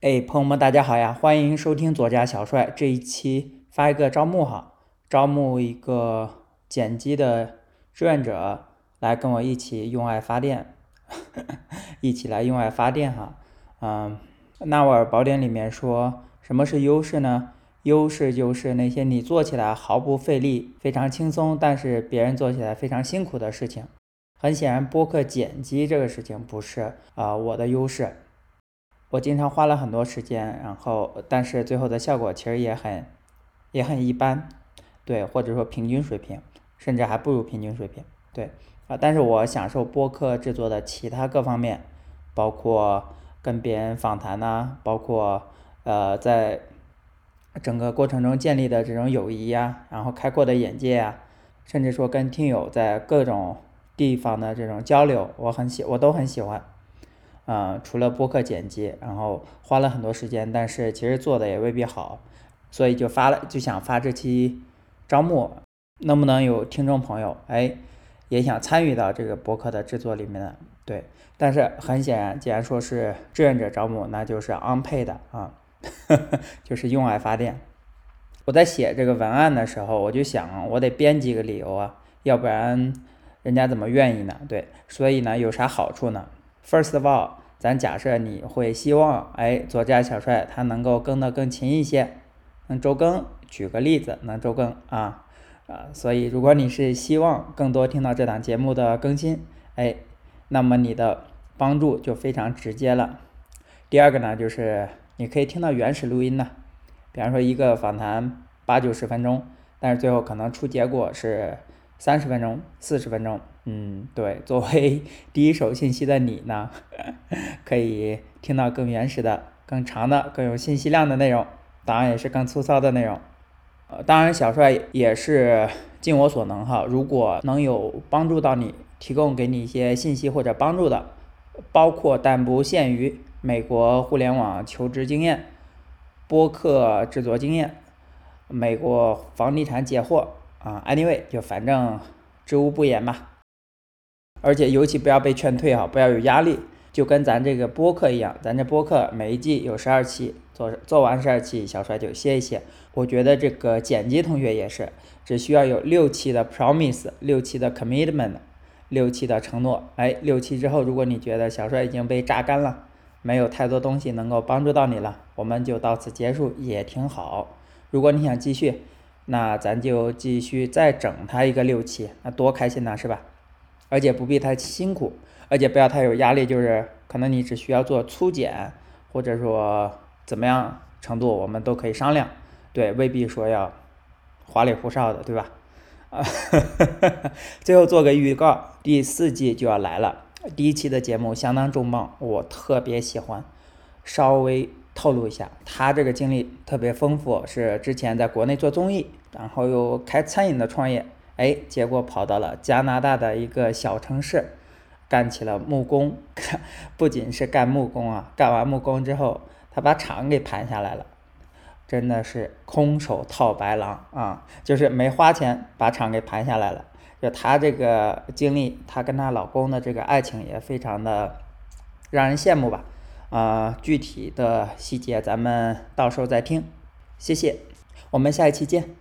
哎，朋友们，大家好呀！欢迎收听左家小帅这一期发一个招募哈，招募一个剪辑的志愿者来跟我一起用爱发电，一起来用爱发电哈。嗯，纳瓦尔宝典里面说什么是优势呢？优势就是那些你做起来毫不费力、非常轻松，但是别人做起来非常辛苦的事情。很显然，播客剪辑这个事情不是啊我的优势。我经常花了很多时间，然后但是最后的效果其实也很也很一般，对，或者说平均水平，甚至还不如平均水平，对啊。但是我享受播客制作的其他各方面，包括跟别人访谈呐，包括呃在整个过程中建立的这种友谊呀，然后开阔的眼界呀，甚至说跟听友在各种地方的这种交流，我很喜，我都很喜欢。嗯，除了播客剪辑，然后花了很多时间，但是其实做的也未必好，所以就发了，就想发这期招募，能不能有听众朋友，哎，也想参与到这个博客的制作里面呢？对，但是很显然，既然说是志愿者招募，那就是 unpaid 啊，就是用爱发电。我在写这个文案的时候，我就想，我得编几个理由啊，要不然人家怎么愿意呢？对，所以呢，有啥好处呢？First of all。咱假设你会希望，哎，左家小帅他能够更得更勤一些，能周更。举个例子，能周更啊啊，所以如果你是希望更多听到这档节目的更新，哎，那么你的帮助就非常直接了。第二个呢，就是你可以听到原始录音呢，比方说一个访谈八九十分钟，但是最后可能出结果是三十分钟、四十分钟。嗯，对，作为 第一手信息的你呢，可以听到更原始的、更长的、更有信息量的内容，当然也是更粗糙的内容。呃，当然小帅也是尽我所能哈，如果能有帮助到你，提供给你一些信息或者帮助的，包括但不限于美国互联网求职经验、播客制作经验、美国房地产解惑啊，anyway 就反正知无不言吧。而且尤其不要被劝退哈，不要有压力，就跟咱这个播客一样，咱这播客每一季有十二期，做做完十二期，小帅就歇一歇。我觉得这个剪辑同学也是，只需要有六期的 promise，六期的 commitment，六期的承诺。哎，六期之后，如果你觉得小帅已经被榨干了，没有太多东西能够帮助到你了，我们就到此结束也挺好。如果你想继续，那咱就继续再整他一个六期，那多开心呐，是吧？而且不必太辛苦，而且不要太有压力，就是可能你只需要做粗剪，或者说怎么样程度，我们都可以商量。对，未必说要花里胡哨的，对吧？啊，最后做个预告，第四季就要来了。第一期的节目相当重磅，我特别喜欢。稍微透露一下，他这个经历特别丰富，是之前在国内做综艺，然后又开餐饮的创业。哎，结果跑到了加拿大的一个小城市，干起了木工。不仅是干木工啊，干完木工之后，他把厂给盘下来了，真的是空手套白狼啊！就是没花钱把厂给盘下来了。就他这个经历，他跟他老公的这个爱情也非常的让人羡慕吧？啊，具体的细节咱们到时候再听。谢谢，我们下一期见。